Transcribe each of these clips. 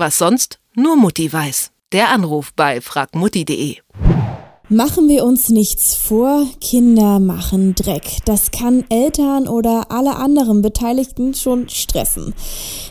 Was sonst nur Mutti weiß. Der Anruf bei fragmutti.de. Machen wir uns nichts vor, Kinder machen Dreck. Das kann Eltern oder alle anderen Beteiligten schon stressen.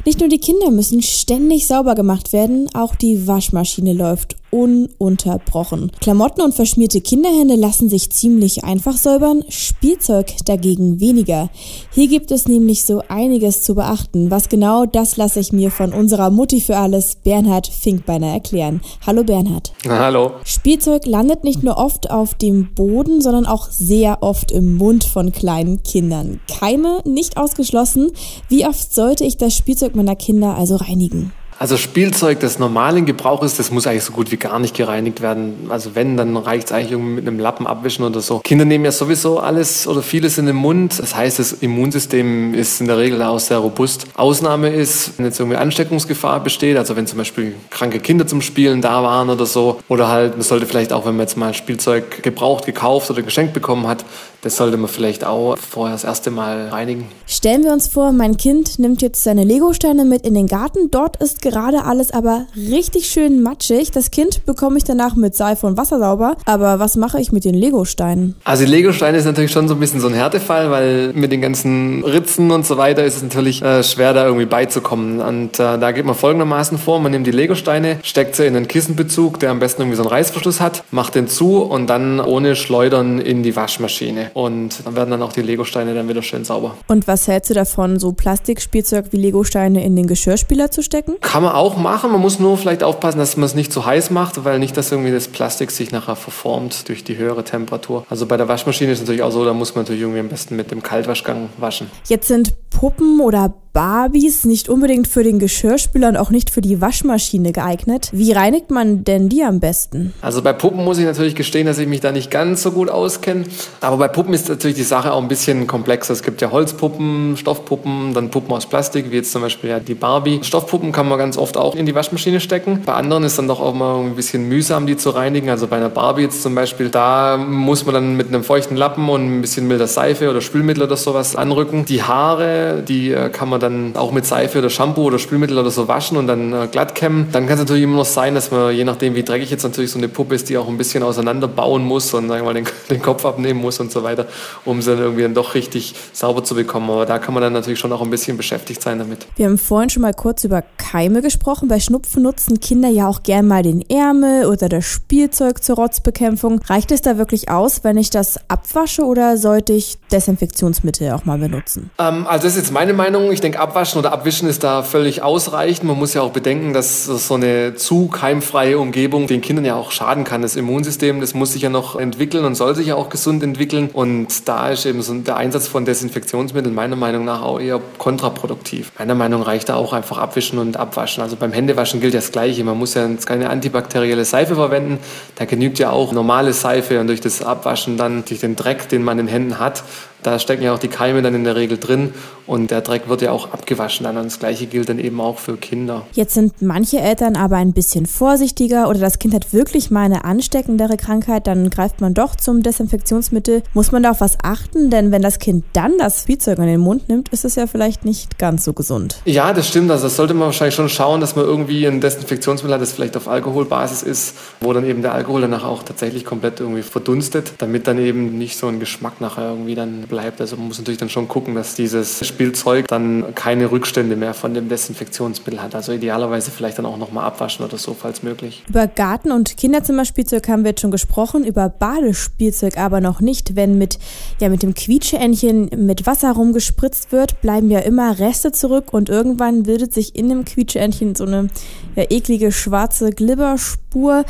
Nicht nur die Kinder müssen ständig sauber gemacht werden, auch die Waschmaschine läuft ununterbrochen. Klamotten und verschmierte Kinderhände lassen sich ziemlich einfach säubern, Spielzeug dagegen weniger. Hier gibt es nämlich so einiges zu beachten. Was genau, das lasse ich mir von unserer Mutti für alles, Bernhard Finkbeiner, erklären. Hallo Bernhard. Hallo. Spielzeug landet nicht nur oft auf dem Boden, sondern auch sehr oft im Mund von kleinen Kindern. Keime nicht ausgeschlossen. Wie oft sollte ich das Spielzeug meiner Kinder also reinigen? Also Spielzeug des normalen Gebrauches, das muss eigentlich so gut wie gar nicht gereinigt werden. Also wenn, dann reicht es eigentlich irgendwie mit einem Lappen abwischen oder so. Kinder nehmen ja sowieso alles oder vieles in den Mund. Das heißt, das Immunsystem ist in der Regel auch sehr robust. Ausnahme ist, wenn jetzt irgendwie Ansteckungsgefahr besteht, also wenn zum Beispiel kranke Kinder zum Spielen da waren oder so. Oder halt, man sollte vielleicht auch, wenn man jetzt mal Spielzeug gebraucht, gekauft oder geschenkt bekommen hat, das sollte man vielleicht auch vorher das erste Mal reinigen. Stellen wir uns vor, mein Kind nimmt jetzt seine Legosteine mit in den Garten. Dort ist gerade alles aber richtig schön matschig. Das Kind bekomme ich danach mit Seife und Wasser sauber. Aber was mache ich mit den Legosteinen? Also die Legosteine ist natürlich schon so ein bisschen so ein Härtefall, weil mit den ganzen Ritzen und so weiter ist es natürlich äh, schwer, da irgendwie beizukommen. Und äh, da geht man folgendermaßen vor. Man nimmt die Legosteine, steckt sie in einen Kissenbezug, der am besten irgendwie so einen Reißverschluss hat, macht den zu und dann ohne Schleudern in die Waschmaschine und dann werden dann auch die Legosteine dann wieder schön sauber. Und was hältst du davon, so Plastikspielzeug wie Legosteine in den Geschirrspüler zu stecken? Kann man auch machen, man muss nur vielleicht aufpassen, dass man es nicht zu heiß macht, weil nicht, dass irgendwie das Plastik sich nachher verformt durch die höhere Temperatur. Also bei der Waschmaschine ist es natürlich auch so, da muss man natürlich irgendwie am besten mit dem Kaltwaschgang waschen. Jetzt sind Puppen oder Barbies nicht unbedingt für den Geschirrspüler und auch nicht für die Waschmaschine geeignet. Wie reinigt man denn die am besten? Also bei Puppen muss ich natürlich gestehen, dass ich mich da nicht ganz so gut auskenne. Aber bei Puppen ist natürlich die Sache auch ein bisschen komplexer. Es gibt ja Holzpuppen, Stoffpuppen, dann Puppen aus Plastik, wie jetzt zum Beispiel ja die Barbie. Stoffpuppen kann man ganz oft auch in die Waschmaschine stecken. Bei anderen ist dann doch auch mal ein bisschen mühsam, die zu reinigen. Also bei einer Barbie jetzt zum Beispiel, da muss man dann mit einem feuchten Lappen und ein bisschen milder Seife oder Spülmittel oder sowas anrücken. Die Haare, die äh, kann man dann auch mit Seife oder Shampoo oder Spülmittel oder so waschen und dann äh, glatt kämmen. Dann kann es natürlich immer noch sein, dass man, je nachdem wie dreckig jetzt natürlich so eine Puppe ist, die auch ein bisschen auseinanderbauen muss und sagen wir mal den, den Kopf abnehmen muss und so weiter, um sie dann irgendwie dann doch richtig sauber zu bekommen. Aber da kann man dann natürlich schon auch ein bisschen beschäftigt sein damit. Wir haben vorhin schon mal kurz über Keime gesprochen. Bei Schnupfen nutzen Kinder ja auch gern mal den Ärmel oder das Spielzeug zur Rotzbekämpfung. Reicht es da wirklich aus, wenn ich das abwasche oder sollte ich Desinfektionsmittel auch mal benutzen? Ähm, also ist jetzt meine Meinung. Ich denke, abwaschen oder abwischen ist da völlig ausreichend. Man muss ja auch bedenken, dass so eine zu keimfreie Umgebung den Kindern ja auch schaden kann. Das Immunsystem, das muss sich ja noch entwickeln und soll sich ja auch gesund entwickeln. Und da ist eben so der Einsatz von Desinfektionsmitteln meiner Meinung nach auch eher kontraproduktiv. Meiner Meinung nach reicht da auch einfach abwischen und abwaschen. Also beim Händewaschen gilt das Gleiche. Man muss ja jetzt keine antibakterielle Seife verwenden. Da genügt ja auch normale Seife und durch das Abwaschen dann durch den Dreck, den man in den Händen hat, da stecken ja auch die Keime dann in der Regel drin und der Dreck wird ja auch abgewaschen dann. Und das Gleiche gilt dann eben auch für Kinder. Jetzt sind manche Eltern aber ein bisschen vorsichtiger oder das Kind hat wirklich mal eine ansteckendere Krankheit, dann greift man doch zum Desinfektionsmittel. Muss man da auf was achten? Denn wenn das Kind dann das Spielzeug in den Mund nimmt, ist es ja vielleicht nicht ganz so gesund. Ja, das stimmt. Also das sollte man wahrscheinlich schon schauen, dass man irgendwie ein Desinfektionsmittel hat, das vielleicht auf Alkoholbasis ist, wo dann eben der Alkohol danach auch tatsächlich komplett irgendwie verdunstet, damit dann eben nicht so ein Geschmack nachher irgendwie dann bleibt. Also man muss natürlich dann schon gucken, dass dieses Spielzeug dann keine Rückstände mehr von dem Desinfektionsmittel hat. Also idealerweise vielleicht dann auch nochmal abwaschen oder so, falls möglich. Über Garten- und Kinderzimmerspielzeug haben wir jetzt schon gesprochen, über Badespielzeug aber noch nicht. Wenn mit, ja, mit dem Quietscheentchen mit Wasser rumgespritzt wird, bleiben ja immer Reste zurück und irgendwann bildet sich in dem Quietscheentchen so eine ja, eklige schwarze Glibberspur.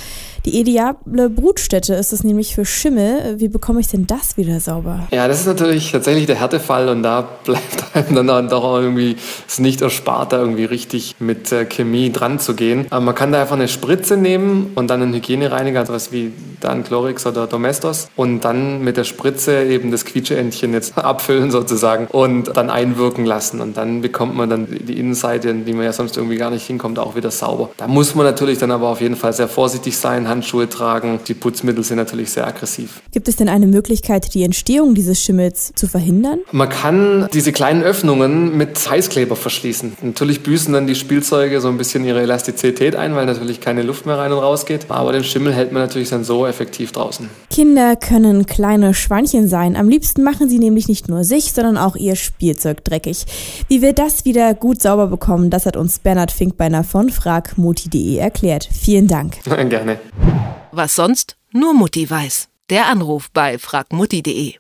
Die ideale Brutstätte ist es nämlich für Schimmel. Wie bekomme ich denn das wieder sauber? Ja, das ist natürlich tatsächlich der Härtefall und da bleibt einem dann doch irgendwie es nicht erspart, da irgendwie richtig mit äh, Chemie dran zu gehen. Aber man kann da einfach eine Spritze nehmen und dann einen Hygienereiniger, also was wie dann Chlorix oder Domestos und dann mit der Spritze eben das Quietscheentchen jetzt abfüllen sozusagen und dann einwirken lassen und dann bekommt man dann die Innenseite, in die man ja sonst irgendwie gar nicht hinkommt, auch wieder sauber. Da muss man natürlich dann aber auf jeden Fall sehr vorsichtig sein, Handschuhe tragen. Die Putzmittel sind natürlich sehr aggressiv. Gibt es denn eine Möglichkeit, die Entstehung dieses Schimmels zu verhindern? Man kann diese kleinen Öffnungen mit Heißkleber verschließen. Natürlich büßen dann die Spielzeuge so ein bisschen ihre Elastizität ein, weil natürlich keine Luft mehr rein und raus geht. Aber den Schimmel hält man natürlich dann so effektiv draußen. Kinder können kleine Schweinchen sein. Am liebsten machen sie nämlich nicht nur sich, sondern auch ihr Spielzeug dreckig. Wie wir das wieder gut sauber bekommen, das hat uns Bernhard Finkbeiner von fragmuti.de erklärt. Vielen Dank. Gerne. Was sonst? Nur Mutti weiß. Der Anruf bei fragmutti.de.